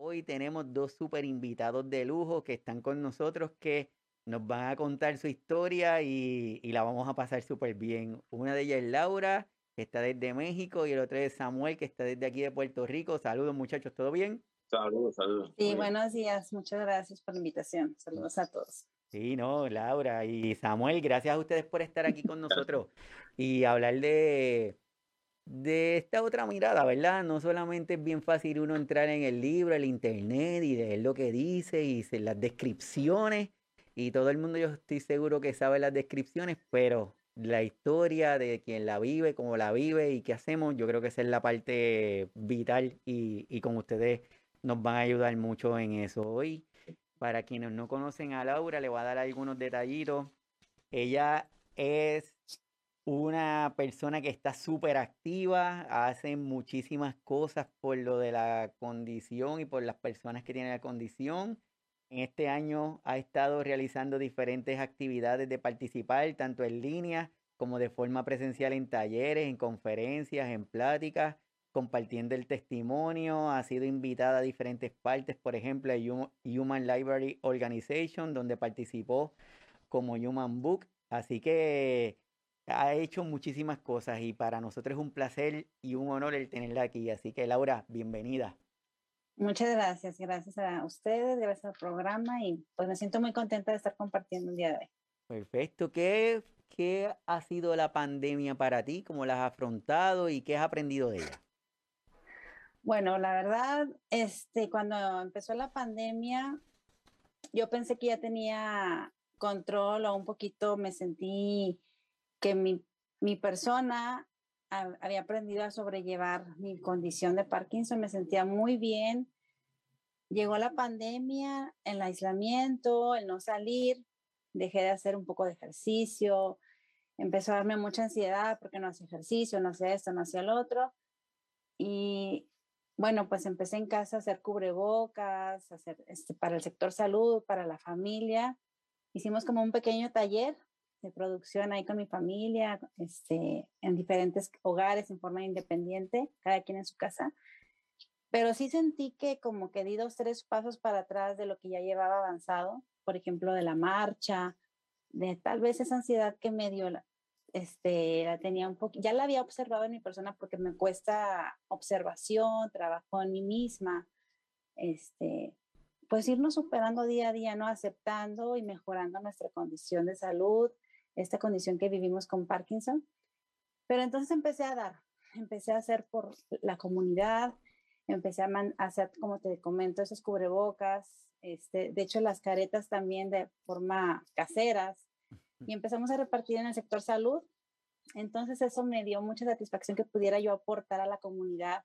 Hoy tenemos dos super invitados de lujo que están con nosotros que nos van a contar su historia y, y la vamos a pasar súper bien. Una de ellas es Laura, que está desde México, y el otro es Samuel, que está desde aquí de Puerto Rico. Saludos muchachos, ¿todo bien? Saludos, saludos. Sí, buenos días, muchas gracias por la invitación. Saludos a todos. Sí, no, Laura y Samuel, gracias a ustedes por estar aquí con nosotros y hablar de, de esta otra mirada, ¿verdad? No solamente es bien fácil uno entrar en el libro, el internet y leer lo que dice y las descripciones. Y todo el mundo yo estoy seguro que sabe las descripciones, pero la historia de quien la vive, cómo la vive y qué hacemos, yo creo que esa es la parte vital y, y con ustedes nos van a ayudar mucho en eso. Hoy, para quienes no conocen a Laura, le voy a dar algunos detallitos. Ella es una persona que está súper activa, hace muchísimas cosas por lo de la condición y por las personas que tienen la condición. En este año ha estado realizando diferentes actividades de participar, tanto en línea como de forma presencial en talleres, en conferencias, en pláticas, compartiendo el testimonio. Ha sido invitada a diferentes partes, por ejemplo, a Human Library Organization, donde participó como Human Book. Así que ha hecho muchísimas cosas y para nosotros es un placer y un honor el tenerla aquí. Así que Laura, bienvenida. Muchas gracias, gracias a ustedes, gracias al programa y pues me siento muy contenta de estar compartiendo un día de hoy. Perfecto. ¿Qué, qué ha sido la pandemia para ti? ¿Cómo la has afrontado y qué has aprendido de ella? Bueno, la verdad, este, cuando empezó la pandemia, yo pensé que ya tenía control o un poquito me sentí que mi, mi persona había aprendido a sobrellevar mi condición de Parkinson, me sentía muy bien. Llegó la pandemia, el aislamiento, el no salir, dejé de hacer un poco de ejercicio, empezó a darme mucha ansiedad porque no hacía ejercicio, no hacía esto, no hacía lo otro. Y bueno, pues empecé en casa a hacer cubrebocas, hacer este, para el sector salud, para la familia. Hicimos como un pequeño taller de producción ahí con mi familia, este, en diferentes hogares en forma independiente, cada quien en su casa. Pero sí sentí que como que di dos, tres pasos para atrás de lo que ya llevaba avanzado, por ejemplo, de la marcha, de tal vez esa ansiedad que me dio, este, la tenía un poco, ya la había observado en mi persona porque me cuesta observación, trabajo en mí misma, este, pues irnos superando día a día, ¿no? Aceptando y mejorando nuestra condición de salud, esta condición que vivimos con Parkinson. Pero entonces empecé a dar, empecé a hacer por la comunidad, empecé a, hacer, como te comento, esos cubrebocas, este, de hecho las caretas también de forma caseras, y empezamos a repartir en el sector salud. Entonces eso me dio mucha satisfacción que pudiera yo aportar a la comunidad.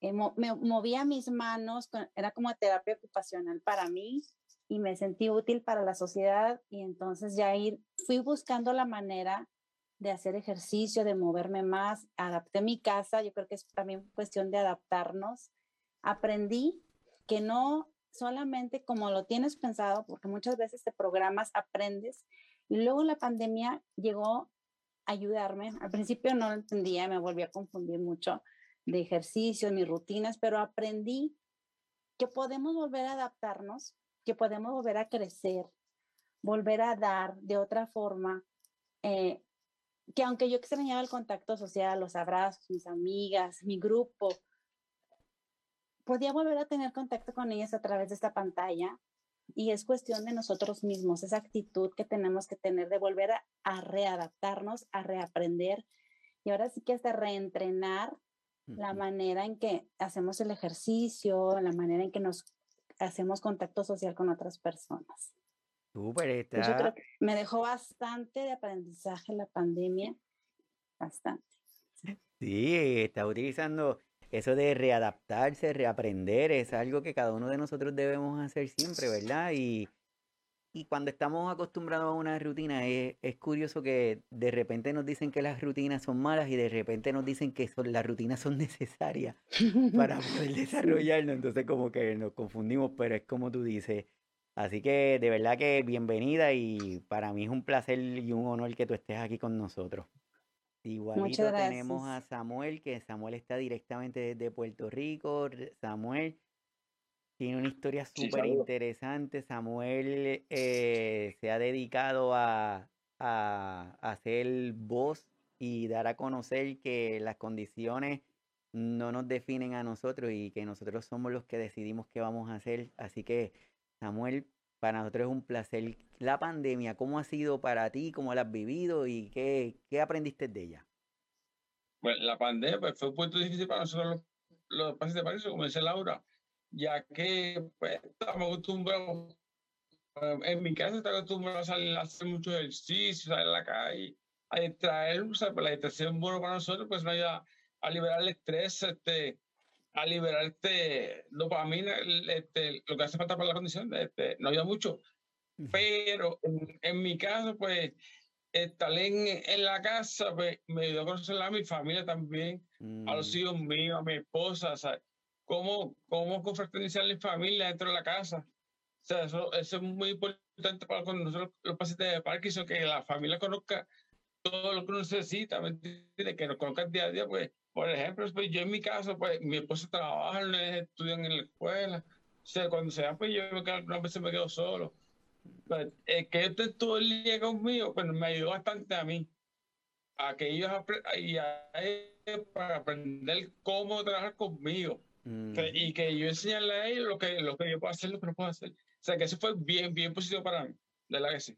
Eh, me movía mis manos, era como terapia ocupacional para mí y me sentí útil para la sociedad y entonces ya ir, fui buscando la manera de hacer ejercicio, de moverme más, adapté mi casa, yo creo que es también cuestión de adaptarnos. Aprendí que no solamente como lo tienes pensado, porque muchas veces te programas, aprendes, y luego la pandemia llegó a ayudarme. Al principio no lo entendía, me volví a confundir mucho de ejercicio, mis rutinas, pero aprendí que podemos volver a adaptarnos que podemos volver a crecer, volver a dar de otra forma, eh, que aunque yo extrañaba el contacto social, los abrazos, mis amigas, mi grupo, podía volver a tener contacto con ellas a través de esta pantalla y es cuestión de nosotros mismos, esa actitud que tenemos que tener de volver a, a readaptarnos, a reaprender y ahora sí que hasta reentrenar la manera en que hacemos el ejercicio, la manera en que nos hacemos contacto social con otras personas. Súper, Yo creo que me dejó bastante de aprendizaje la pandemia, bastante. Sí, está utilizando eso de readaptarse, reaprender, es algo que cada uno de nosotros debemos hacer siempre, ¿verdad? Y, y cuando estamos acostumbrados a una rutina, es, es, curioso que de repente nos dicen que las rutinas son malas y de repente nos dicen que son, las rutinas son necesarias para poder desarrollarnos. Entonces como que nos confundimos, pero es como tú dices. Así que de verdad que bienvenida y para mí es un placer y un honor que tú estés aquí con nosotros. Igualito tenemos a Samuel, que Samuel está directamente desde Puerto Rico. Samuel, Tiene una historia súper interesante. Samuel eh, se ha dedicado a, a, a ser voz y dar a conocer que las condiciones no nos definen a nosotros y que nosotros somos los que decidimos qué vamos a hacer. Así que, Samuel, para nosotros es un placer. La pandemia, ¿cómo ha sido para ti? ¿Cómo la has vivido? ¿Y qué, qué aprendiste de ella? Bueno, la pandemia pues, fue un punto difícil para nosotros los, los pacientes de París, como dice Laura, ya que pues, estamos acostumbrados, eh, en mi casa estamos acostumbrados a, salir, a hacer mucho ejercicio, salir a la calle, a distraer, o sea, pues, la distracción bueno para nosotros, pues nos ayuda a liberar el estrés, este, a liberar este, dopamina, este, lo que hace falta para la condición, este, nos ayuda mucho. Pero en, en mi caso, pues, estar en, en, la casa pues, me ayudó a conocer a mi familia también, a los mm. hijos míos, a mi esposa, ¿sabes? Cómo, cómo confraternizar la familia dentro de la casa. O sea, eso, eso es muy importante para nosotros los pacientes de Parkinson, que la familia conozca todo lo que necesita, ¿me entiendes? Que nos conozca día a día, pues, por ejemplo, pues, yo en mi caso, pues, mi esposa trabaja, estudian en la escuela, o sea, cuando se van, pues, yo me quedo, algunas veces me quedo solo. Pues, es que este todo el día conmigo, pues, me ayudó bastante a mí, a que ellos y a para aprender cómo trabajar conmigo. Mm. y que yo enseñarle a ellos lo que, lo que yo puedo hacer, lo que no puedo hacer. O sea, que eso fue bien, bien positivo para mí, de la que sí.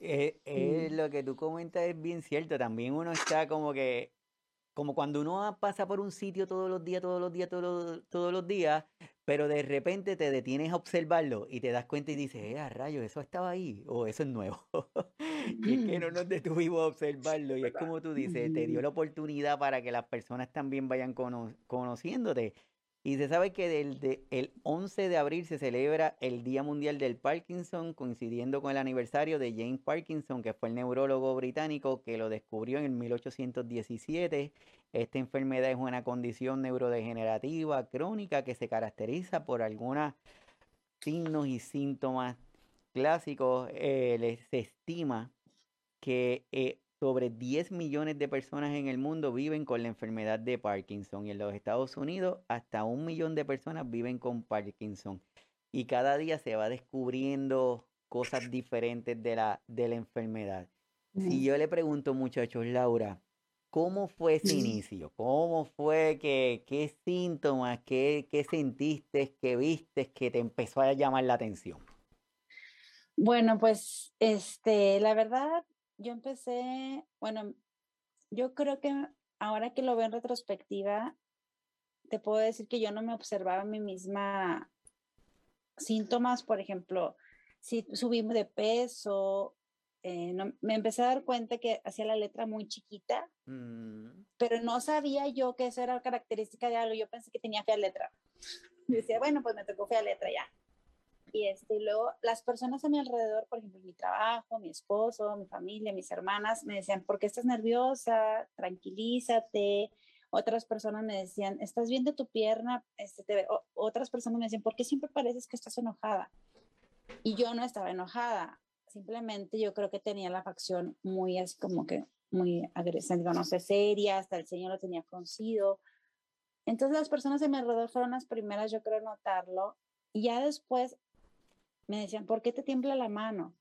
Eh, eh, lo que tú comentas es bien cierto. También uno está como que, como cuando uno pasa por un sitio todos los días, todos los días, todos los, todos los días, pero de repente te detienes a observarlo y te das cuenta y dices, eh, a rayos, eso estaba ahí, o eso es nuevo. y es que no nos detuvimos a observarlo. Y es como tú dices, te dio la oportunidad para que las personas también vayan conociéndote. Y se sabe que del el 11 de abril se celebra el Día Mundial del Parkinson, coincidiendo con el aniversario de James Parkinson, que fue el neurólogo británico que lo descubrió en 1817. Esta enfermedad es una condición neurodegenerativa crónica que se caracteriza por algunos signos y síntomas clásicos. Eh, se estima que eh, sobre 10 millones de personas en el mundo viven con la enfermedad de Parkinson y en los Estados Unidos hasta un millón de personas viven con Parkinson. Y cada día se va descubriendo cosas diferentes de la, de la enfermedad. Si yo le pregunto, muchachos, Laura, ¿cómo fue ese inicio? ¿Cómo fue que, qué síntomas, qué, qué sentiste, qué viste que te empezó a llamar la atención? Bueno, pues este, la verdad, yo empecé, bueno, yo creo que ahora que lo veo en retrospectiva, te puedo decir que yo no me observaba a mí misma síntomas, por ejemplo, si subí de peso, eh, me empecé a dar cuenta que hacía la letra muy chiquita, mm. pero no sabía yo que eso era característica de algo, yo pensé que tenía fea letra. Decía, bueno, pues me tocó fea letra ya. Y este, luego las personas a mi alrededor, por ejemplo, mi trabajo, mi esposo, mi familia, mis hermanas, me decían, ¿por qué estás nerviosa? Tranquilízate. Otras personas me decían, ¿estás bien de tu pierna? Este, otras personas me decían, ¿por qué siempre pareces que estás enojada? Y yo no estaba enojada. Simplemente yo creo que tenía la facción muy así como que muy agresiva, no sé, seria, hasta el señor lo tenía conocido. Entonces las personas a mi alrededor fueron las primeras, yo creo, notarlo. Y ya después me decían, ¿por qué te tiembla la mano?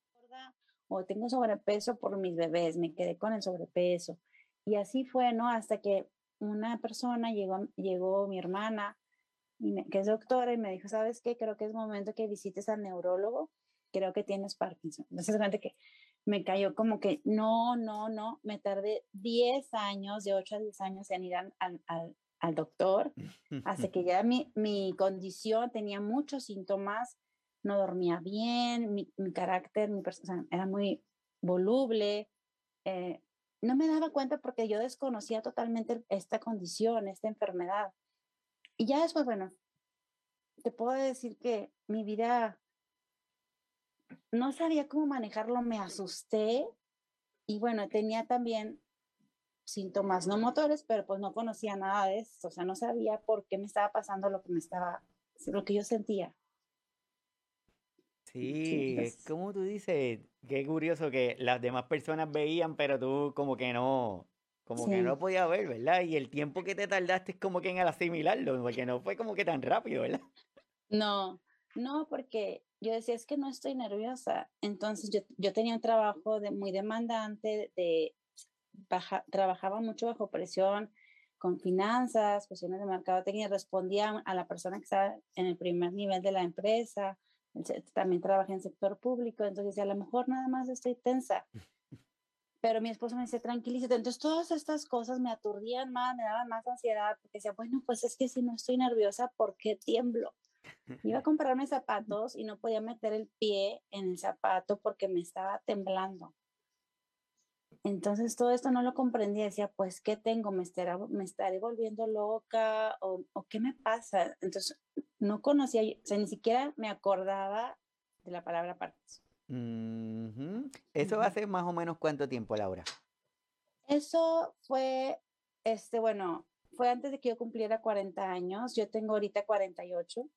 O tengo sobrepeso por mis bebés, me quedé con el sobrepeso. Y así fue, ¿no? Hasta que una persona llegó, llegó mi hermana, y que es doctora, y me dijo, ¿sabes qué? Creo que es momento que visites al neurólogo, creo que tienes Parkinson. Entonces, realmente que me cayó como que, no, no, no, me tardé 10 años, de 8 a 10 años en ir al, al, al doctor, hasta que ya mi, mi condición tenía muchos síntomas, no dormía bien, mi, carácter, mi persona era muy voluble. Eh, no me daba cuenta porque yo desconocía totalmente esta condición, esta enfermedad. Y ya después, bueno, te puedo decir que mi vida no sabía cómo manejarlo, me asusté y bueno, tenía también síntomas no motores, pero pues no conocía nada de eso, o sea, no sabía por qué me estaba pasando lo que me estaba, lo que yo sentía. Sí, es como tú dices, qué curioso que las demás personas veían, pero tú como que no, como que no podías ver, ¿verdad? Y el tiempo que te tardaste es como que en asimilarlo, porque no fue como que tan rápido, ¿verdad? No, no, porque yo decía, es que no estoy nerviosa. Entonces yo, yo tenía un trabajo de, muy demandante, de, baja, trabajaba mucho bajo presión, con finanzas, cuestiones de mercadotecnia, respondía a la persona que estaba en el primer nivel de la empresa, también trabajé en sector público, entonces a lo mejor nada más estoy tensa. Pero mi esposo me dice, tranquilízate. Entonces todas estas cosas me aturdían más, me daban más ansiedad, porque decía, bueno, pues es que si no estoy nerviosa, ¿por qué tiemblo? Iba a comprarme zapatos y no podía meter el pie en el zapato porque me estaba temblando. Entonces todo esto no lo comprendía, decía, pues, ¿qué tengo? ¿Me estaré, me estaré volviendo loca? ¿O, ¿O, qué me pasa? Entonces no conocía, o sea, ni siquiera me acordaba de la palabra. Uh -huh. ¿Eso hace más o menos cuánto tiempo, Laura? Eso fue, este, bueno, fue antes de que yo cumpliera 40 años. Yo tengo ahorita 48.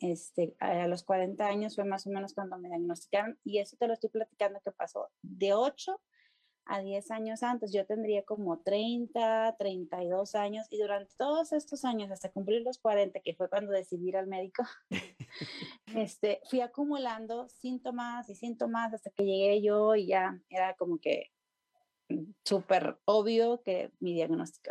Este, a los 40 años fue más o menos cuando me diagnosticaron y eso te lo estoy platicando que pasó de 8 a 10 años antes. Yo tendría como 30, 32 años y durante todos estos años, hasta cumplir los 40, que fue cuando decidí ir al médico, este, fui acumulando síntomas y síntomas hasta que llegué yo y ya era como que súper obvio que mi diagnóstico.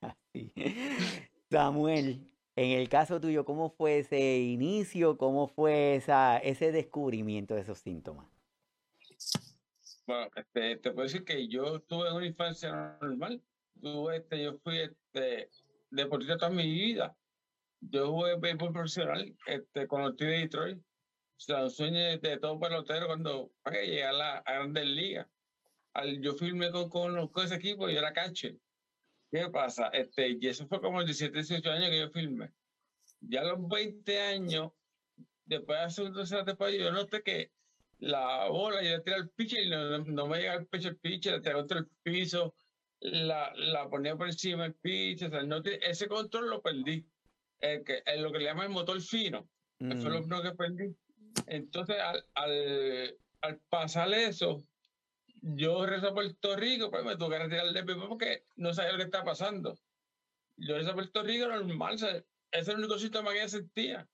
Así. Samuel, en el caso tuyo, ¿cómo fue ese inicio? ¿Cómo fue esa, ese descubrimiento de esos síntomas? Bueno, este, te puedo decir que yo tuve una infancia normal. Tuve, este, yo fui este, deportista toda mi vida. Yo jugué béisbol profesional este, los Tigres de Detroit. O sea, un sueño de, todo pelotero cuando que llegar a la a Grandes Ligas. Al, yo firmé con, con, con ese equipo y era catcher. ¿Qué pasa? Este, y eso fue como 17, 18 años que yo firmé. Ya a los 20 años, después de hacer un tercer yo noté que la bola, yo le tiré al pitcher y no, no, me llega al pecho el pitcher, la tiré contra el piso, la, la ponía por encima del pitcher, o sea, no, ese control lo perdí. El que, el, lo que le llaman el motor fino, mm. fue lo que perdí. Entonces, al, al, al pasar eso, yo regresé a Puerto Rico, pues me tuve que retirar el DPP porque no sabía lo que estaba pasando. Yo regresé a Puerto Rico normal, o sea, ese era el único síntoma que yo sentía.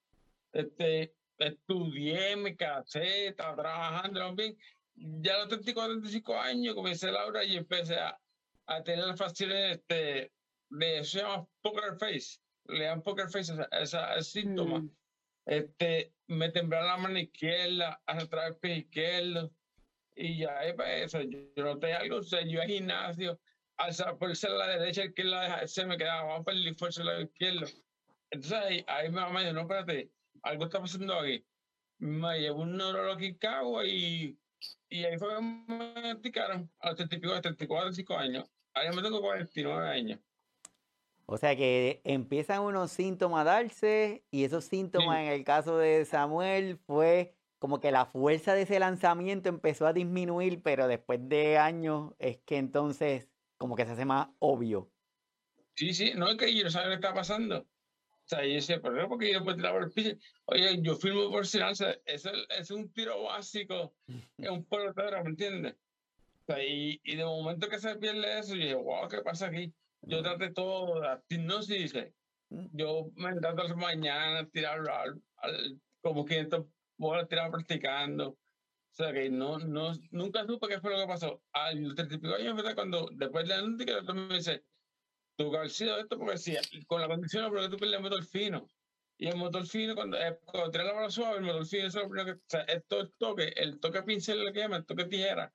Este, estudié, me casé, estaba trabajando también. Ya a los 34, 35 años comencé Laura y empecé a, a tener las facilidades este, de, eso se llama poker face, le llaman poker face, esa, esa, ese síntoma. Mm. Este, me temblaba la mano izquierda, hasta el pie izquierdo y ya pues, eso, yo, yo noté algo, o sea, yo al gimnasio, al ser la derecha, el que la se me quedaba, vamos a perder fuerza la izquierda. Entonces ahí, ahí mi mamá dijo, no, espérate, algo está pasando aquí. Me llevó un neurólogo en Cagua y, y ahí fue que me diagnosticaron a los 34, 35 años. Ahí me tengo 49 años. O sea que empiezan unos síntomas a darse y esos síntomas sí. en el caso de Samuel fue como que la fuerza de ese lanzamiento empezó a disminuir, pero después de años es que entonces como que se hace más obvio. Sí, sí, no es que yo no sabía qué está pasando. Sea, yo decía, pero no porque yo puedo tirar por el piso. Oye, yo filmo por sea, eso es un tiro básico, es un pelotero, ¿me entiendes? O sea, y, y, de momento que se pierde eso, yo dije, wow, ¿qué pasa aquí? Yo traté todo, la hipnosis, yo me trato las mañanas, tirar al, al, como 500 bolas tiradas practicando. O sea, que no, no, nunca supe qué fue lo que pasó. Al 35 años, ¿verdad? Cuando después de la noche, me dice, tu haber sido esto, porque sí, con la condición, porque tú pierdes el motor fino. Y el motor fino, cuando, eh, cuando tiras la bola suave, el motor fino, es lo primero que, o sea, esto el toque, el toque pincel, lo que llaman, el toque tijera,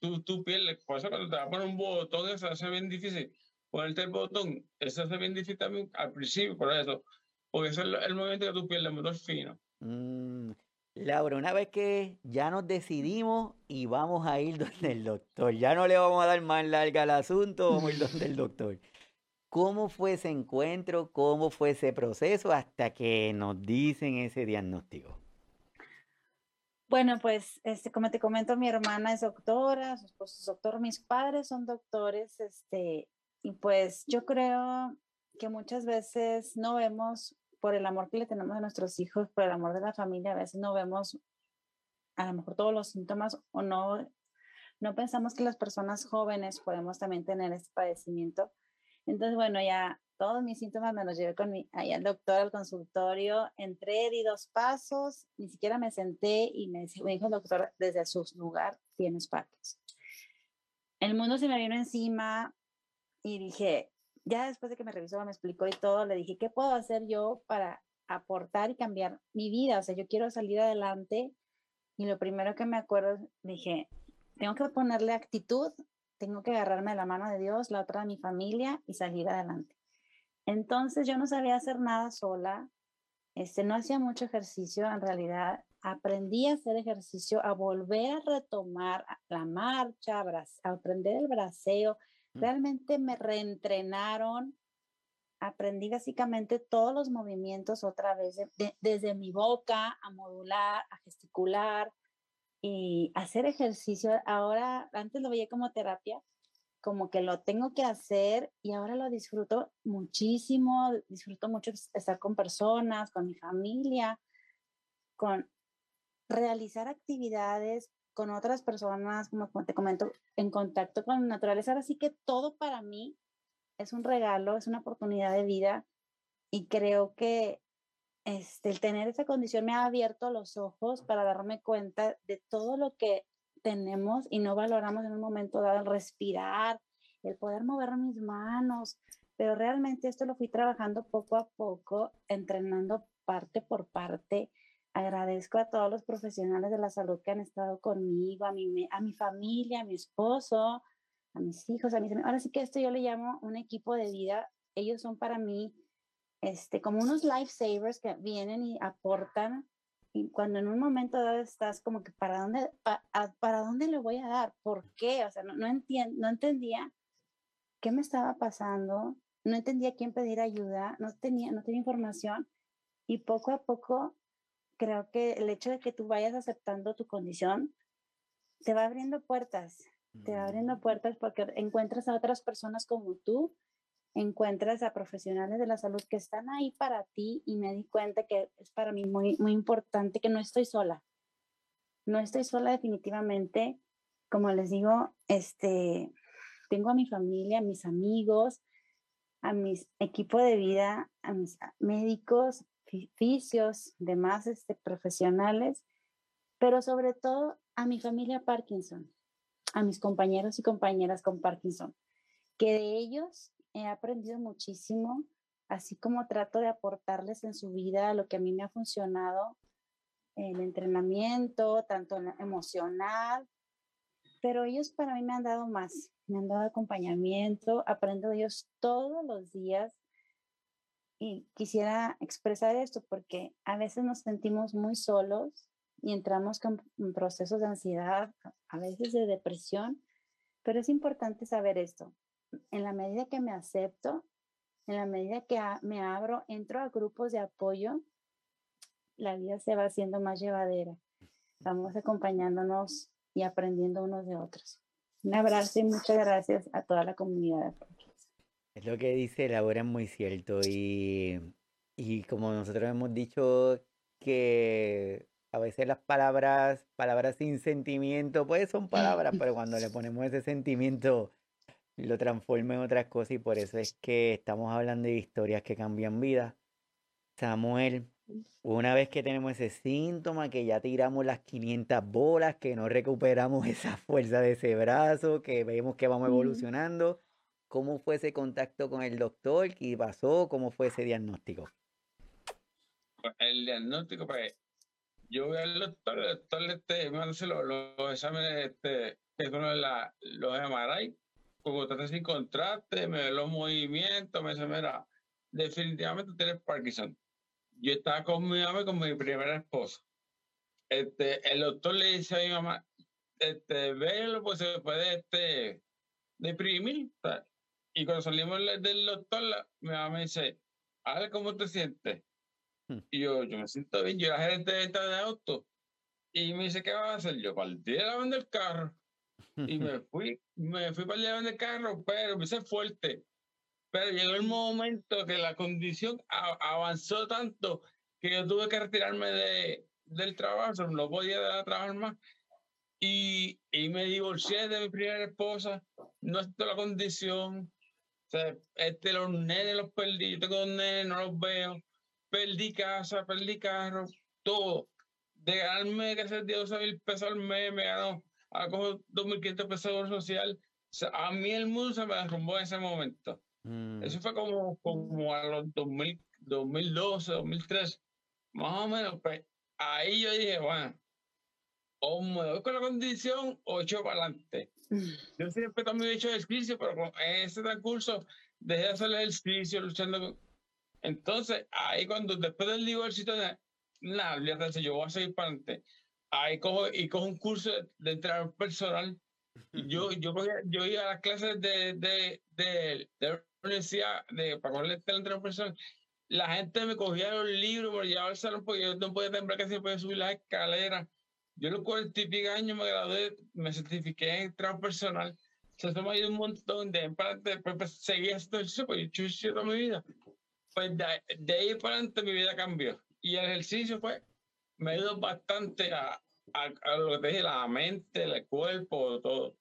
tú, tú pierdes. Por eso cuando te vas a poner un botón, eso hace bien difícil. Ponerte el botón, eso hace bien difícil también al principio, por eso. Porque eso es el, el momento que tú pierdes el motor fino. Mm. Laura, una vez que ya nos decidimos y vamos a ir donde el doctor, ya no le vamos a dar más larga al asunto, vamos a ir donde el doctor. ¿Cómo fue ese encuentro? ¿Cómo fue ese proceso hasta que nos dicen ese diagnóstico? Bueno, pues este, como te comento, mi hermana es doctora, su esposo es doctor, mis padres son doctores, este, y pues yo creo que muchas veces no vemos por el amor que le tenemos a nuestros hijos, por el amor de la familia, a veces no vemos a lo mejor todos los síntomas o no, no pensamos que las personas jóvenes podemos también tener este padecimiento. Entonces, bueno, ya todos mis síntomas me los llevé con mi, ahí al doctor, al consultorio, entré, di dos pasos, ni siquiera me senté y me, me dijo el doctor desde su lugar, tienes Parkinson. El mundo se me vino encima y dije, ya después de que me revisó, me explicó y todo, le dije, ¿qué puedo hacer yo para aportar y cambiar mi vida? O sea, yo quiero salir adelante y lo primero que me acuerdo, dije, tengo que ponerle actitud, tengo que agarrarme de la mano de Dios, la otra de mi familia y salir adelante. Entonces yo no sabía hacer nada sola, este, no hacía mucho ejercicio, en realidad aprendí a hacer ejercicio, a volver a retomar la marcha, a aprender el braceo. Mm. Realmente me reentrenaron, aprendí básicamente todos los movimientos otra vez, desde mi boca a modular, a gesticular y hacer ejercicio. Ahora, antes lo veía como terapia, como que lo tengo que hacer y ahora lo disfruto muchísimo, disfruto mucho estar con personas, con mi familia, con realizar actividades con otras personas, como te comento, en contacto con la naturaleza. Ahora sí que todo para mí es un regalo, es una oportunidad de vida y creo que este, el tener esa condición me ha abierto los ojos para darme cuenta de todo lo que tenemos y no valoramos en un momento dado el respirar, el poder mover mis manos, pero realmente esto lo fui trabajando poco a poco, entrenando parte por parte. Agradezco a todos los profesionales de la salud que han estado conmigo, a mi, familia, a mi esposo, a mis hijos, a mis Ahora sí que esto yo le llamo un equipo de vida. Ellos son para mí este, como unos lifesavers que vienen y aportan y cuando en un momento dado estás como que, ¿para dónde, para dónde le voy a dar? ¿Por qué? O sea, no, no, no entendía qué me estaba pasando, no entendía quién pedir ayuda, no tenía, no tenía información. Y poco a poco, creo que el hecho de que tú vayas aceptando tu condición, te va abriendo puertas, te va abriendo mm. puertas porque encuentras a otras personas como tú encuentras a profesionales de la salud que están ahí para ti y me di cuenta que es para mí muy, muy importante que no estoy sola. No estoy sola definitivamente. Como les digo, este, tengo a mi familia, a mis amigos, a mis equipo de vida, a mis médicos, fisios, demás este, profesionales, pero sobre todo a mi familia Parkinson, a mis compañeros y compañeras con Parkinson, que de ellos he aprendido muchísimo, así como trato de aportarles en su vida lo que a mí me ha funcionado, el entrenamiento, tanto emocional, pero ellos para mí me han dado más, me han dado acompañamiento, aprendo de ellos todos los días y quisiera expresar esto porque a veces nos sentimos muy solos y entramos con procesos de ansiedad, a veces de depresión, pero es importante saber esto en la medida que me acepto, en la medida que me abro, entro a grupos de apoyo, la vida se va haciendo más llevadera. Vamos acompañándonos y aprendiendo unos de otros. Un abrazo y muchas gracias a toda la comunidad. Es lo que dice Laura, es muy cierto. Y, y como nosotros hemos dicho que a veces las palabras, palabras sin sentimiento, pues son palabras, pero cuando le ponemos ese sentimiento lo transforma en otras cosas y por eso es que estamos hablando de historias que cambian vidas. Samuel, una vez que tenemos ese síntoma, que ya tiramos las 500 bolas, que no recuperamos esa fuerza de ese brazo, que vemos que vamos evolucionando, ¿cómo fue ese contacto con el doctor? ¿Qué pasó? ¿Cómo fue ese diagnóstico? Pues, el diagnóstico, pues, yo voy al doctor, el doctor este, me hace los, los exámenes, este, que son la, los MRI, como trata sin contraste, me ve los movimientos, me dice, mira, definitivamente tienes Parkinson. Yo estaba con mi mamá y con mi primera esposa. Este, el doctor le dice a mi mamá, este, véelo, pues se puede este, deprimir. Y cuando salimos del doctor, mi mamá me dice, a ver cómo te sientes. Hmm. Y yo, yo me siento bien, yo era gerente de venta de auto. Y me dice, ¿qué vas a hacer? Yo, partí de la banda del carro y me fui, me fui para llevar el carro, pero me hice fuerte. Pero llegó el momento que la condición avanzó tanto que yo tuve que retirarme de, del trabajo, no podía trabajar más. Y, y me divorcié de mi primera esposa, no está la condición, O sea, este, los nenes los perdí, yo tengo dos nenes, no los veo. Perdí casa, perdí carro, todo. De ganarme que hacer 12 mil pesos al mes, me ganó a cojo 2.500 pesos social. O sea, a mí el mundo se me derrumbó en ese momento. Mm. Eso fue como, como a los 2000, 2012, 2013, más o menos. Pues ahí yo dije, bueno, o me doy con la condición o echo para adelante. Yo siempre también he hecho ejercicio, pero con ese transcurso dejé de hacer ejercicio luchando. Con... Entonces, ahí cuando después del divorcio, nada, yo voy a seguir para adelante. Ahí cojo y cojo un curso de, entrenador personal. Yo, yo, yo iba a las clases de, de, de, de la universidad de, para coger el entrenador personal. La gente me cogía los libros, me llevaba al salón porque yo no podía temblar, casi no podía subir las escaleras yo a los cuarenta y pico años me gradué, me certifiqué en trabajo personal. Se toma ahí un montón de para pues, pues, seguí haciendo ejercicio, pues yo he toda mi vida. Pues de, ahí para adelante mi vida cambió. Y el ejercicio, pues, me ayudó bastante a, a, lo que te dije, la mente, el cuerpo, todo.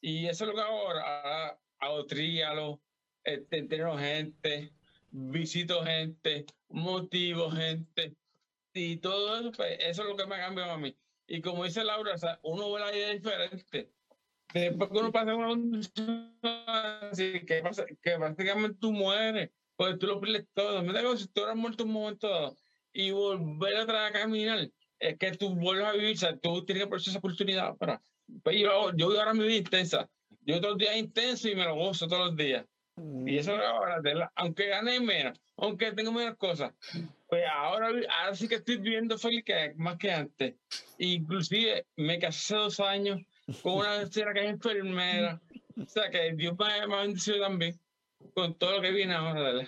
Y eso es lo que ahora. Hago tríalo, este, entreno gente, visito gente, motivo gente. Y todo eso, pues, eso es lo que me ha cambiado a mí. Y como dice Laura, o sea, uno ve la vida diferente. Después que uno pasa una condición así, que, pasa, que prácticamente tú mueres, porque tú lo pierdes todo. Me da si tú hubieras muerto un momento dado y volver a, a caminar, es que tú vuelves a vivir, o sea, tú tienes que aprovechar esa oportunidad. Para, pues yo, yo ahora mi vida intensa. Yo todos los días intenso y me lo gozo todos los días. Y eso es ahora, aunque gane menos, aunque tenga menos cosas, pues ahora, ahora sí que estoy viviendo feliz que, más que antes. Inclusive me casé hace dos años con una señora que es enfermera. O sea que Dios me, ha bendecido también con todo lo que viene ahora.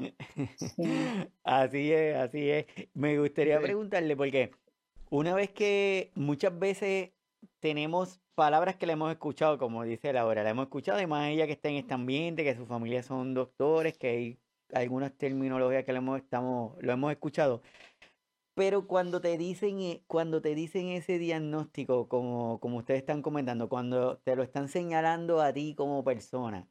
Así es, así es. Me gustaría preguntarle, porque una vez que muchas veces tenemos palabras que le hemos escuchado, como dice Laura, la hemos escuchado, además ella que está en este ambiente, que su familia son doctores, que hay algunas terminologías que lo hemos, estamos, lo hemos escuchado. Pero cuando te dicen, e, cuando te dicen ese diagnóstico, como, como ustedes están comentando, cuando te lo están señalando a ti como persona,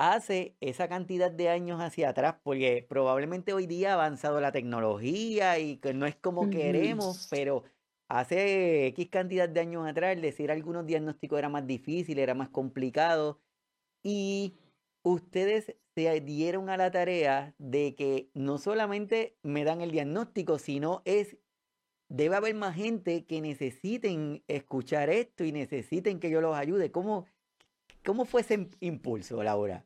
hace esa cantidad de años hacia atrás, porque probablemente hoy día ha avanzado la tecnología y que no es como queremos, pero hace X cantidad de años atrás decir algunos diagnósticos era más difícil, era más complicado. Y ustedes se dieron a la tarea de que no solamente me dan el diagnóstico, sino es, debe haber más gente que necesiten escuchar esto y necesiten que yo los ayude. ¿Cómo, cómo fue ese impulso, Laura?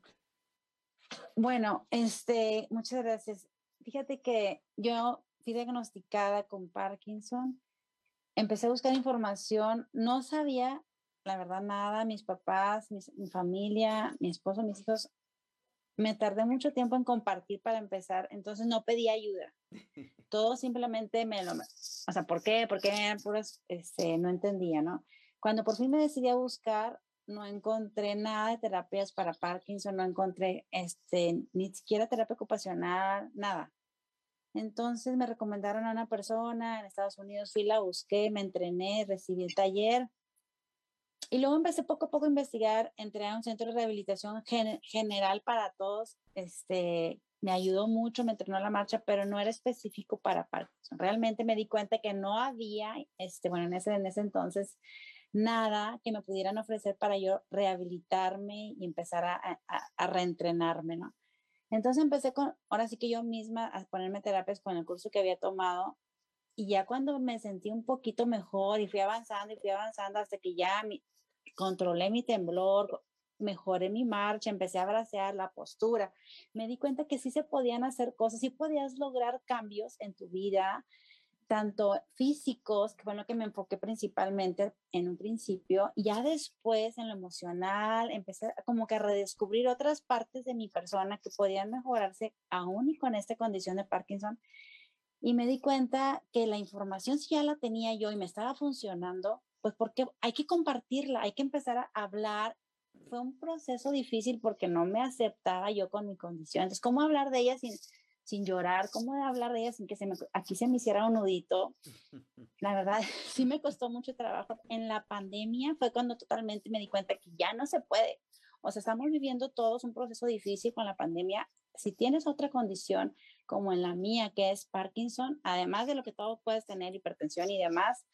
Bueno, este, muchas gracias. Fíjate que yo fui diagnosticada con Parkinson. Empecé a buscar información, no sabía la verdad nada, mis papás, mi familia, mi esposo, mis hijos, me tardé mucho tiempo en compartir para empezar, entonces no pedí ayuda. Todo simplemente me lo, o sea, ¿por qué? Porque puras, este, no entendía, ¿no? Cuando por fin me decidí a buscar, no encontré nada de terapias para Parkinson, no encontré, este, ni siquiera terapia ocupacional, nada. Entonces me recomendaron a una persona en Estados Unidos, fui, la busqué, me entrené, recibí el taller y luego empecé poco a poco a investigar, entré a un centro de rehabilitación general para todos, este, me ayudó mucho, me entrenó la marcha, pero no era específico para Parkinson. Realmente me di cuenta que no había, este, bueno, en ese, en ese entonces, nada que me pudieran ofrecer para yo rehabilitarme y empezar a, a, reentrenarme, ¿no? Entonces empecé con, ahora sí que yo misma a ponerme terapias con el curso que había tomado y ya cuando me sentí un poquito mejor y fui avanzando y fui avanzando hasta que ya mi, controlé mi temblor, mejoré mi marcha, empecé a bracear la postura, me di cuenta que sí se podían hacer cosas, sí podías lograr cambios en tu vida, tanto físicos, que fue lo que me enfoqué principalmente en un principio, y ya después en lo emocional, empecé como que a redescubrir otras partes de mi persona que podían mejorarse aún y con esta condición de Parkinson y me di cuenta que la información si ya la tenía yo y me estaba funcionando, pues porque hay que compartirla, hay que empezar a hablar. Fue un proceso difícil porque no me aceptaba yo con mi condición. Entonces, ¿cómo hablar de ella sin, sin llorar? ¿Cómo hablar de ella sin que se me, aquí se me hiciera un nudito? La verdad, sí me costó mucho trabajo. En la pandemia fue cuando totalmente me di cuenta que ya no se puede. O sea, estamos viviendo todos un proceso difícil con la pandemia. Si tienes otra condición como en la mía, que es Parkinson, además de lo que todos puedes tener, hipertensión y demás,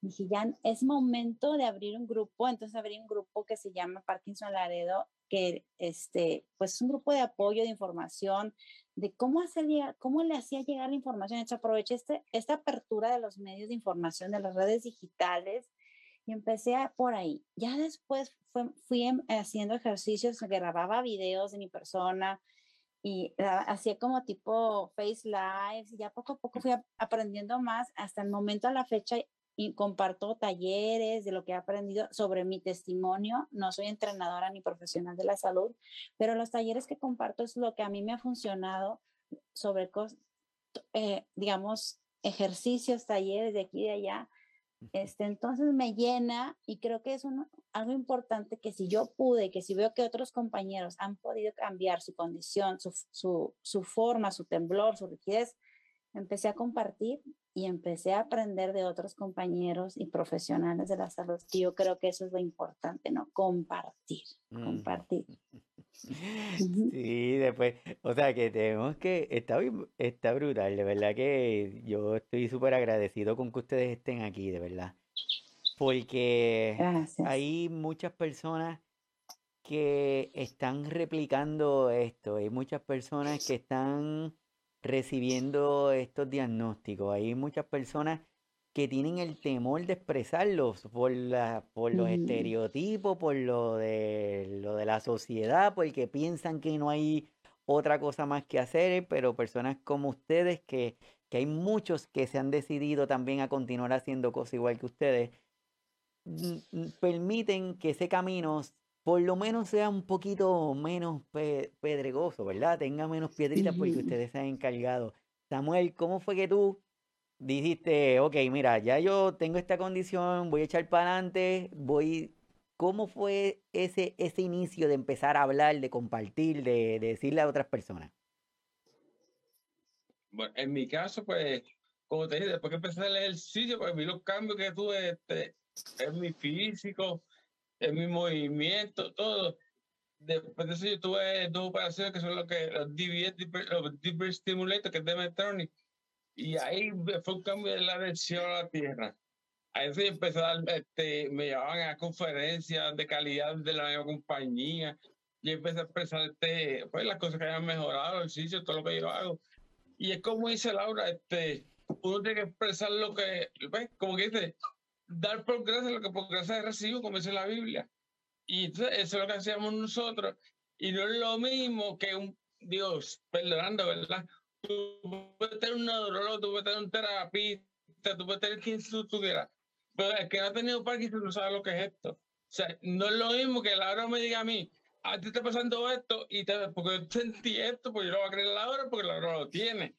dije, ya es momento de abrir un grupo. Entonces abrí un grupo que se llama Parkinson Laredo, que este, pues es un grupo de apoyo, de información, de cómo, hacer cómo le hacía llegar la información. Entonces aproveché este, esta apertura de los medios de información, de las redes digitales, y empecé por ahí. Ya después fui em, haciendo ejercicios, grababa videos de mi persona y hacía como tipo face lives y ya poco a poco fui aprendiendo más hasta el momento a la fecha y comparto talleres de lo que he aprendido sobre mi testimonio. No soy entrenadora ni profesional de la salud, pero los talleres que comparto es lo que a mí me ha funcionado sobre, eh, digamos, ejercicios, talleres de aquí y de allá. Este, entonces me llena y creo que es algo importante que si yo pude, que si veo que otros compañeros han podido cambiar su condición, su, su, su forma, su temblor, su rigidez, empecé a compartir y empecé a aprender de otros compañeros y profesionales de la salud. yo creo que eso es lo importante, ¿no? Compartir, compartir. Sí, después, o sea que tenemos que, está, está brutal, de verdad que yo estoy súper agradecido con que ustedes estén aquí, de verdad. Porque hay muchas personas que están replicando esto, hay muchas personas que están recibiendo estos diagnósticos. Hay muchas personas que tienen el temor de expresarlos por, la, por los estereotipos, por lo de, lo de la sociedad, porque piensan que no hay otra cosa más que hacer, pero personas como ustedes, que, que hay muchos que se han decidido también a continuar haciendo cosas igual que ustedes, permiten que ese camino por lo menos sea un poquito menos pedregoso, ¿verdad? Tenga menos piedritas porque ustedes se han encargado. Samuel, ¿cómo fue que tú dijiste, ok, mira, ya yo tengo esta condición, voy a echar para adelante, voy... ¿Cómo fue ese, ese inicio de empezar a hablar, de compartir, de, decirle a otras personas? Bueno, en mi caso, pues, como te dije, después que empecé a leer el sitio, pues vi los cambios que tuve este, en mi físico, en mi movimiento, todo. Después de eso yo tuve dos operaciones que son lo que los DBS, los Deeper Stimulator, que es de Medtronic. Y ahí fue un cambio de la dirección a la tierra. Ahí sí empecé a dar, este, me llevaban a conferencias de calidad de la misma compañía. Y empecé a expresar este, pues, las cosas que hayan mejorado, el sitio, todo lo que yo hago. Y es como dice Laura, este, uno tiene que expresar lo que, ¿ves? Como que dice, dar por gracia lo que por gracia recibo, como dice la Biblia. Y eso es lo que hacíamos nosotros. Y no es lo mismo que un Dios, perdonando, ¿verdad? Tú puedes tener un neurólogo, tú puedes tener un terapista, tú puedes tener quien tú quieras. Pero el que no ha tenido Parkinson no sabe lo que es esto. O sea, no es lo mismo que la hora me diga a mí, a ti está pasando esto, y te, porque yo sentí esto, pues yo lo voy a creer la hora porque la hora lo tiene.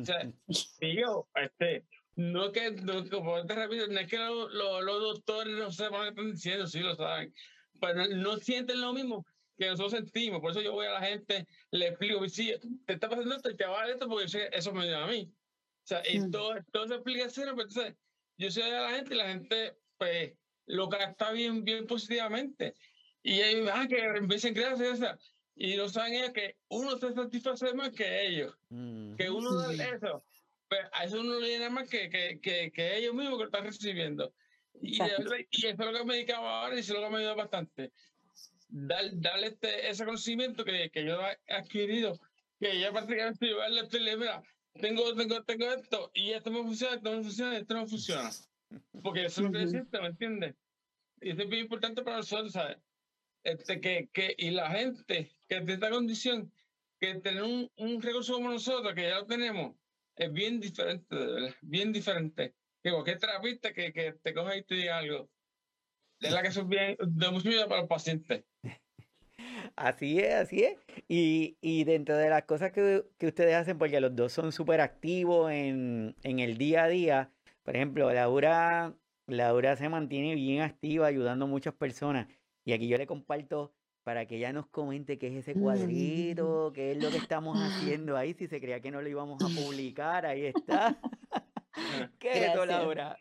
O sea, yo, este, no que, no, como te repito, no es que los doctores no sepan lo que están diciendo, sí lo saben, pero no sienten lo mismo que nosotros sentimos. Por eso yo voy a la gente, le explico, sí, te está pasando esto y te va a dar esto porque eso me dio a mí. O sea, y todo, todo se explica pero pues, entonces yo soy a la gente y la gente, pues, lo está bien, bien positivamente. Y ellos, ah, que empiecen gracias, y no saben ellos que uno se satisface más que ellos, que uno da eso pues, a eso uno le llena más que, que, que, que, ellos mismos que lo están recibiendo. Y, y, eso es lo que me dedicaba ahora y eso es lo que me ayuda bastante. Dar, darle este, ese conocimiento que, que yo he adquirido, que ya prácticamente yo le estoy mira, tengo, tengo, tengo esto y esto me funciona, esto no funciona, esto no funciona. Porque eso es lo que existe, ¿me entiendes? Y eso es muy importante para nosotros, ¿sabes? Este, que, que, y la gente que tiene esta condición, que tener un, un recurso como nosotros, que ya lo tenemos, es bien diferente, bien diferente. Que cualquier terapista que, que te coja y te diga algo, es la que es bien, de mucha ayuda para los pacientes. Así es, así es. Y, y dentro de las cosas que, que, ustedes hacen, porque los dos son súper activos en, en, el día a día, por ejemplo, Laura, Laura se mantiene bien activa ayudando a muchas personas. Y aquí yo le comparto para que ella nos comente qué es ese cuadrito, qué es lo que estamos haciendo ahí, si se creía que no lo íbamos a publicar, ahí está. ¿Qué Laura?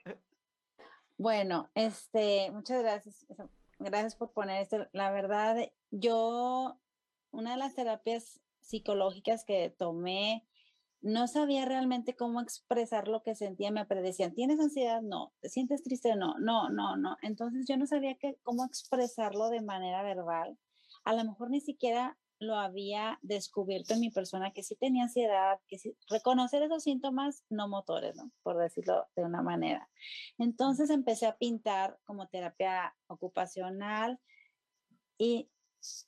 Bueno, este, muchas gracias. gracias por poner esto. La verdad, yo, una de las terapias psicológicas que tomé, no sabía realmente cómo expresar lo que sentía. Me predecían, ¿tienes ansiedad? No. ¿Te sientes triste? No, no, no, no. Entonces yo no sabía que, cómo expresarlo de manera verbal. A lo mejor ni siquiera lo había descubierto en mi persona, que sí tenía ansiedad, que sí, reconocer esos síntomas no motores, ¿no? Por decirlo de una manera. Entonces empecé a pintar como terapia ocupacional y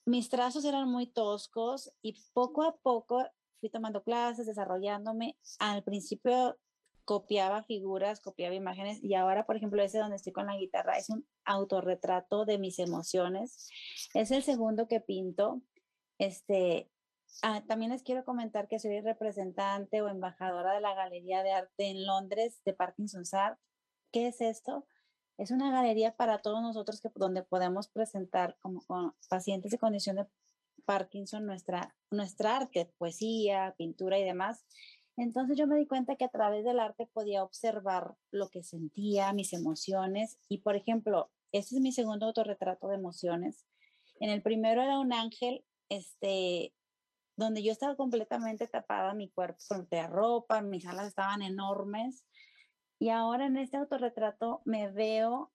mis trazos eran muy toscos y poco a poco fui tomando clases, desarrollándome. Al principio copiaba figuras, copiaba imágenes y ahora, por ejemplo, ese donde estoy con la guitarra es un autorretrato de mis emociones. Es el segundo que pinto este, ah, también les quiero comentar que soy representante o embajadora de la Galería de Arte en Londres de Parkinson's Art. ¿Qué es esto? Es una galería para todos nosotros que, donde podemos presentar como pacientes de condición de Parkinson nuestra, nuestra arte, poesía, pintura y demás. Entonces yo me di cuenta que a través del arte podía observar lo que sentía, mis emociones. Y por ejemplo, este es mi segundo autorretrato de emociones. En el primero era un ángel este, donde yo estaba completamente tapada, mi cuerpo de ropa, mis alas estaban enormes. Y ahora en este autorretrato me veo,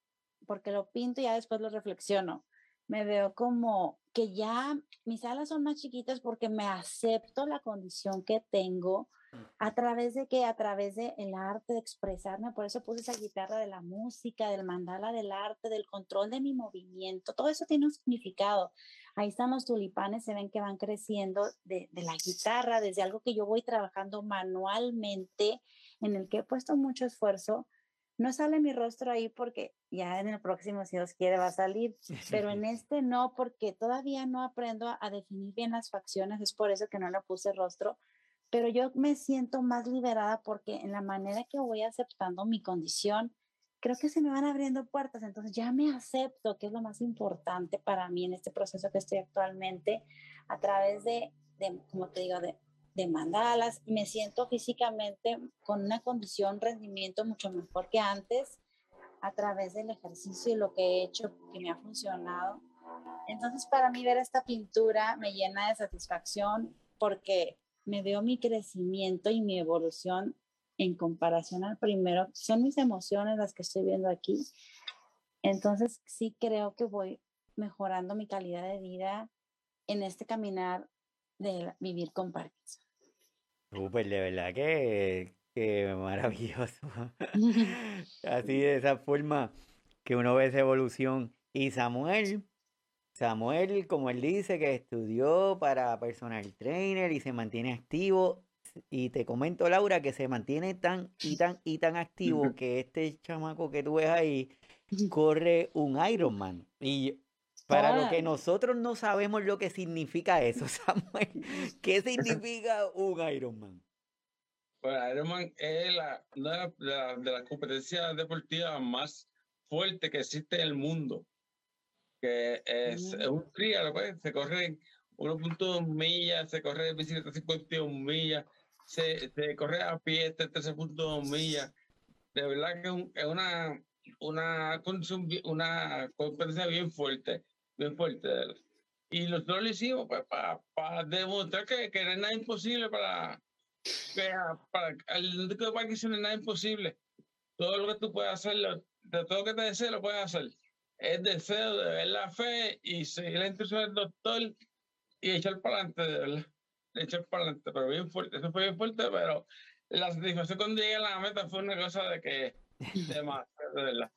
porque lo pinto y ya después lo reflexiono, me veo como que ya mis alas son más chiquitas porque me acepto la condición que tengo, a través de que a través de el arte de expresarme por eso puse esa guitarra de la música del mandala del arte del control de mi movimiento todo eso tiene un significado. Ahí están los tulipanes se ven que van creciendo de, de la guitarra desde algo que yo voy trabajando manualmente en el que he puesto mucho esfuerzo. No sale mi rostro ahí porque ya en el próximo, si Dios quiere, va a salir, pero en este no, porque todavía no aprendo a, a, definir bien las facciones, es por eso que no le puse rostro, pero yo me siento más liberada porque en la manera que voy aceptando mi condición, creo que se me van abriendo puertas, entonces ya me acepto, que es lo más importante para mí en este proceso que estoy actualmente, a través de, de como te digo, de, de mandalas, me siento físicamente con una condición, rendimiento mucho mejor que antes, a través del ejercicio y lo que he hecho que me ha funcionado. Entonces, para mí ver esta pintura me llena de satisfacción porque me veo mi crecimiento y mi evolución en comparación al primero. Son mis emociones las que estoy viendo aquí. Entonces, sí creo que voy mejorando mi calidad de vida en este caminar de vivir con Parkinson. Súper, de verdad que, que maravilloso. Así de esa forma que uno ve esa evolución. Y Samuel, Samuel, como él dice, que estudió para personal trainer y se mantiene activo. Y te comento, Laura, que se mantiene tan y tan y tan activo que este chamaco que tú ves ahí corre un Ironman. Y para lo que nosotros no sabemos lo que significa eso, Samuel, ¿qué significa un Ironman? Bueno, pues, Ironman es la, una de las la competencias deportivas más fuertes que existe en el mundo que es, es un trial, pues, se corre 1.2 millas, se corre en bicicleta 51 millas, se, se corre a pie 13.2 millas. De verdad que es una, una, una competencia bien fuerte, bien fuerte. Y nosotros lo hicimos pues, para, para demostrar que, que no es nada imposible para, que para el de Parkinson no es nada imposible. Todo lo que tú puedes hacer, de todo lo que te desees, lo puedes hacer es deseo de ver la fe y seguir la instrucción del doctor y echar para adelante, de verdad. Echar para adelante, pero bien fuerte. Eso fue bien fuerte, pero la satisfacción cuando llegué a la meta fue una cosa de que demasiado, de verdad.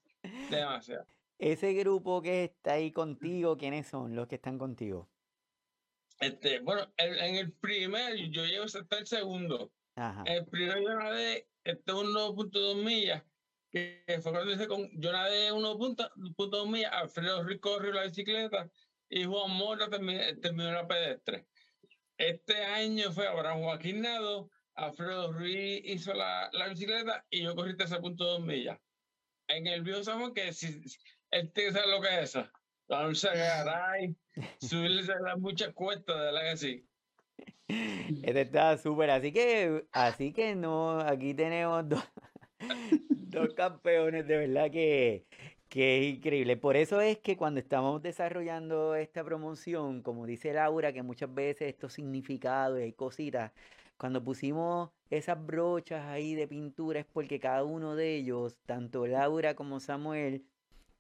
Demasiado. Ese grupo que está ahí contigo, ¿quiénes son los que están contigo? Este, bueno, en, el primer, yo llego hasta el segundo. Ajá. El primero yo nadé este 1.2 millas que fue cuando hice con, yo nadé 1.2 millas, Alfredo Ruiz corrió la bicicleta y Juan Mora terminó, la pedestre. Este año fue ahora Joaquín Nado, Alfredo Ruiz hizo la, la bicicleta y yo corrí 13.2 millas. En el viejo San que si, este sabe lo que es eso. Darse garay, subirse a muchas cuestas, de la que sí. Este está súper, así que, así que no, aquí tenemos dos, dos campeones de verdad que, Qué increíble. Por eso es que cuando estamos desarrollando esta promoción, como dice Laura, que muchas veces estos significados y cositas, cuando pusimos esas brochas ahí de pintura es porque cada uno de ellos, tanto Laura como Samuel,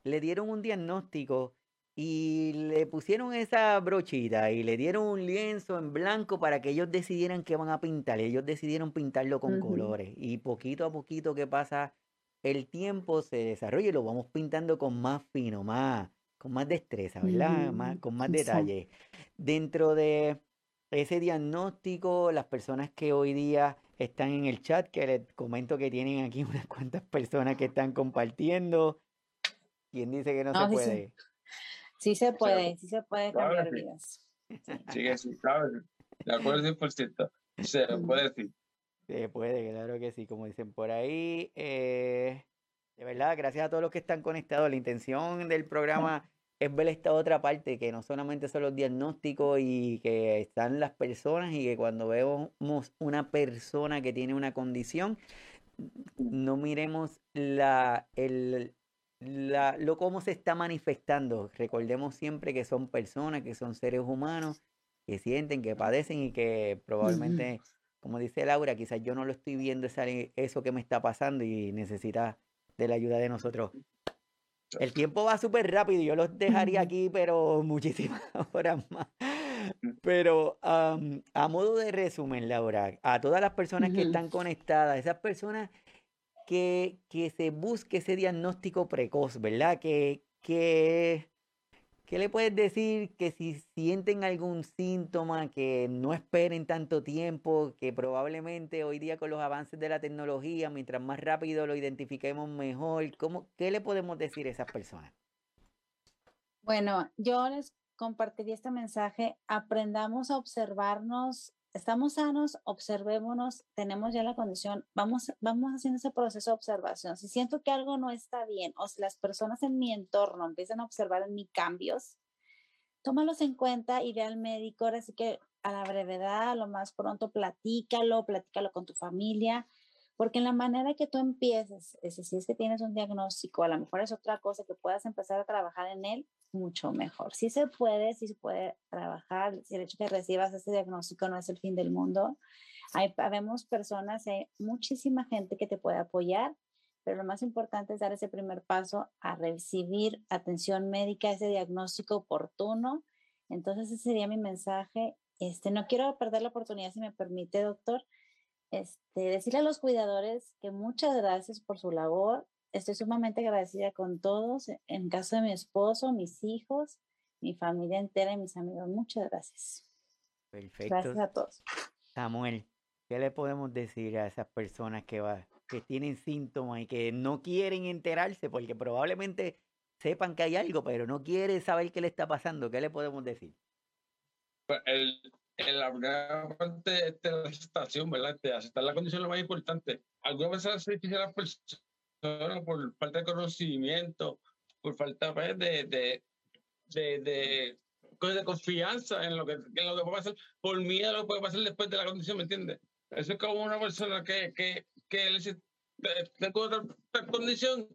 le dieron un diagnóstico y le pusieron esa brochita y le dieron un lienzo en blanco para que ellos decidieran qué van a pintar. Ellos decidieron pintarlo con colores y poquito a poquito que pasa el tiempo se desarrolla y lo vamos pintando con más fino, más con más destreza, ¿verdad? más, con más detalle. Dentro de ese diagnóstico, las personas que hoy día están en el chat, que les comento que tienen aquí unas cuantas personas que están compartiendo. ¿Quién dice que no, se puede? Sí se puede, sí se puede cambiar vidas. Sí, sí, claro. De acuerdo 100%. Se puede decir. Se puede, claro que sí, como dicen por ahí. Eh, de verdad, gracias a todos los que están conectados. La intención del programa es ver esta otra parte, que no solamente son los diagnósticos y que están las personas y que cuando vemos una persona que tiene una condición, no miremos la, el, la, lo cómo se está manifestando. Recordemos siempre que son personas, que son seres humanos, que sienten, que padecen y que probablemente, como dice Laura, quizás yo no lo estoy viendo eso que me está pasando y necesita de la ayuda de nosotros. El tiempo va súper rápido yo los dejaría aquí, pero muchísimas horas más. Pero a modo de resumen, Laura, a todas las personas que están conectadas, esas personas que, que se busque ese diagnóstico precoz, ¿verdad? Que, que, ¿Qué le puedes decir que si sienten algún síntoma, que no esperen tanto tiempo, que probablemente hoy día con los avances de la tecnología, mientras más rápido lo identifiquemos mejor, ¿cómo, ¿qué le podemos decir a esas personas? Bueno, yo les compartiría este mensaje, aprendamos a observarnos estamos sanos, observémonos, tenemos ya la condición, vamos, vamos haciendo ese proceso de observación. Si siento que algo no está bien o si las personas en mi entorno empiezan a observar en mí cambios, tómalos en cuenta y ve al médico. Ahora sí que a la brevedad, a lo más pronto, platícalo, platícalo con tu familia, porque en la manera que tú empieces, es si es que tienes un diagnóstico, a lo mejor es otra cosa que puedas empezar a trabajar en él, mucho mejor. Sí se puede, sí se puede trabajar, si el hecho que recibas ese diagnóstico no es el fin del mundo. Hay, habemos personas, hay muchísima gente que te puede apoyar, pero lo más importante es dar ese primer paso a recibir atención médica, ese diagnóstico oportuno. Entonces ese sería mi mensaje. Este, no quiero perder la oportunidad, si me permite, doctor, este, decirle a los cuidadores que muchas gracias por su labor. Estoy sumamente agradecida con todos, en caso de mi esposo, mis hijos, mi familia entera y mis amigos. Muchas gracias. Perfecto. Gracias a todos. Samuel, ¿qué le podemos decir a esas personas que, va, que tienen síntomas y que no quieren enterarse porque probablemente sepan que hay algo, pero no quieren saber qué le está pasando? ¿Qué le podemos decir? Pues, el, en la primera parte de la aceptación, ¿verdad? De aceptar la condición lo más importante. Algunas veces se dice las personas por falta de conocimiento, por falta pues, de, de, de, de, de confianza en lo, que, en lo que puede pasar, por miedo a lo que puede pasar después de la condición, ¿me entiendes? Eso es como una persona que, que, que le dice, tengo otra, condición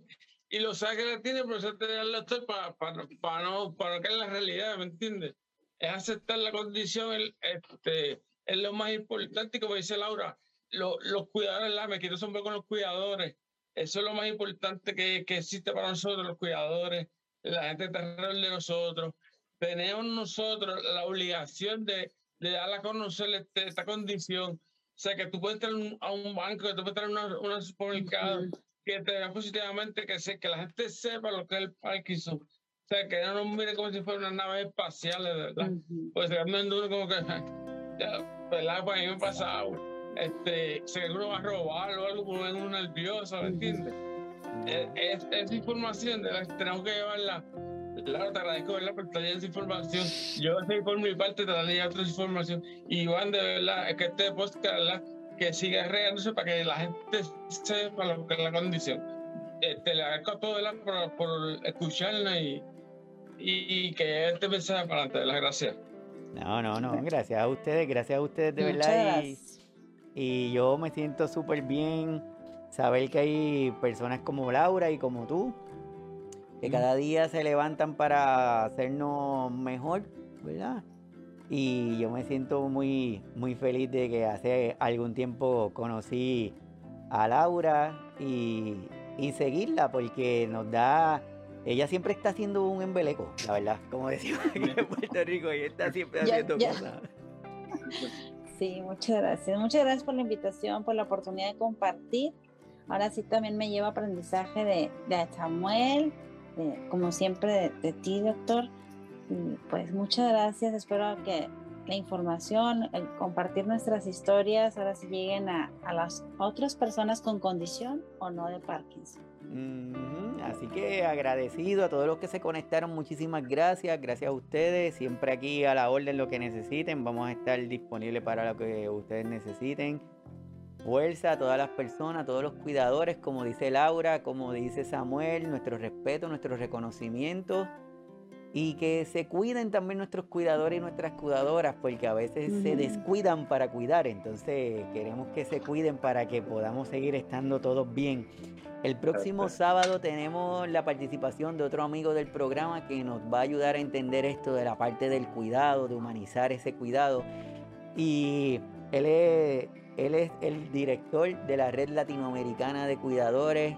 y lo sabe que la tiene, pero se te da el doctor para, para, para, no, para en la realidad, ¿me entiendes? Es aceptar la condición, el, este, es lo más importante, como dice Laura, lo, los cuidadores, la, me quito sombrero con los cuidadores, eso es lo más importante que, que existe para nosotros, los cuidadores, la gente alrededor de nosotros. Tenemos nosotros la obligación de, de dar a conocer este, esta condición. O sea, que tú puedes entrar a un banco, que tú puedes entrar a un supermercado, que te vean positivamente, que, se, que la gente sepa lo que es el Parkinson, o sea, que no nos mire como si fuera una nave espacial, ¿verdad? Pues se uno como que, ya, ¿verdad? Pues a mí me ha pasado. Este, se que uno va a robar o algo, porque uno nervioso, ¿me entiendes? E, es, esa información de la que tenemos que llevarla. Claro, te agradezco ¿verdad? por traer esa información. Yo sé por mi parte te traía otra información. Y Iván, de verdad, es que este podcast, ¿verdad? que siga regándose para que la gente sepa lo que es la condición. Este, le agradezco a todos por, por escucharla y, y, que este mensaje para adelante. Las gracias. No, no, no, gracias a ustedes, gracias a ustedes de verdad. Y, y, yo me siento súper bien saber que hay personas como Laura y como tú que Mm. cada día se levantan para hacernos mejor, ¿verdad? Y yo me siento muy, muy feliz de que hace algún tiempo conocí a Laura y, y seguirla porque nos da... Ella siempre está haciendo un embeleco, la verdad, como decimos aquí en Puerto Rico, ella está siempre Ya- haciendo ya. cosas. Sí, muchas gracias. Muchas gracias por la invitación, por la oportunidad de compartir. Ahora sí también me lleva aprendizaje de, de Samuel, de- como siempre de, de ti, doctor. Y pues muchas gracias. Espero que la información, el compartir nuestras historias, ahora sí lleguen a, a las otras personas con condición o no de Parkinson. Así que agradecido a todos los que se conectaron, muchísimas gracias, gracias a ustedes, siempre aquí a la orden lo que necesiten, vamos a estar disponibles para lo que ustedes necesiten. Fuerza a todas las personas, a todos los cuidadores, como dice Laura, como dice Samuel, nuestro respeto, nuestro reconocimiento y que se cuiden también nuestros cuidadores y nuestras cuidadoras, porque a veces se Ujú. descuidan para cuidar, entonces queremos que se cuiden para que podamos seguir estando todos bien. El próximo sábado tenemos la participación de otro amigo del programa que nos va a ayudar a entender esto de la parte del cuidado, de humanizar ese cuidado. Y él es, él es el director de la Red Latinoamericana de Cuidadores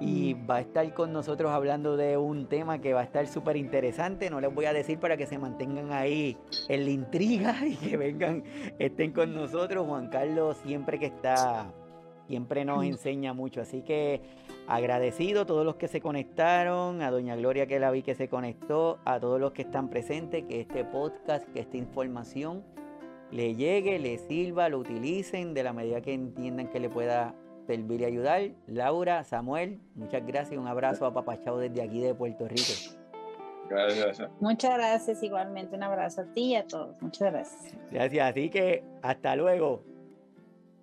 y va a estar con nosotros hablando de un tema que va a estar súper interesante. No les voy a decir para que se mantengan ahí en la intriga y que vengan, estén con nosotros. Juan Carlos siempre que está, siempre nos enseña mucho. Así que agradecido a todos los que se conectaron, a Doña Gloria que la vi que se conectó, a todos los que están presentes, que este podcast, que esta información le llegue, le sirva, lo utilicen de la medida que entiendan que le pueda servir y ayudar. Laura, Samuel, muchas gracias. Un abrazo a Papachao desde aquí de Puerto Rico. Gracias. Muchas gracias igualmente. Un abrazo a ti y a todos. Muchas gracias. Gracias, así que hasta luego.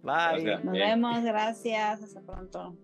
Bye. Gracias. Nos Bien. vemos. Gracias. Hasta pronto.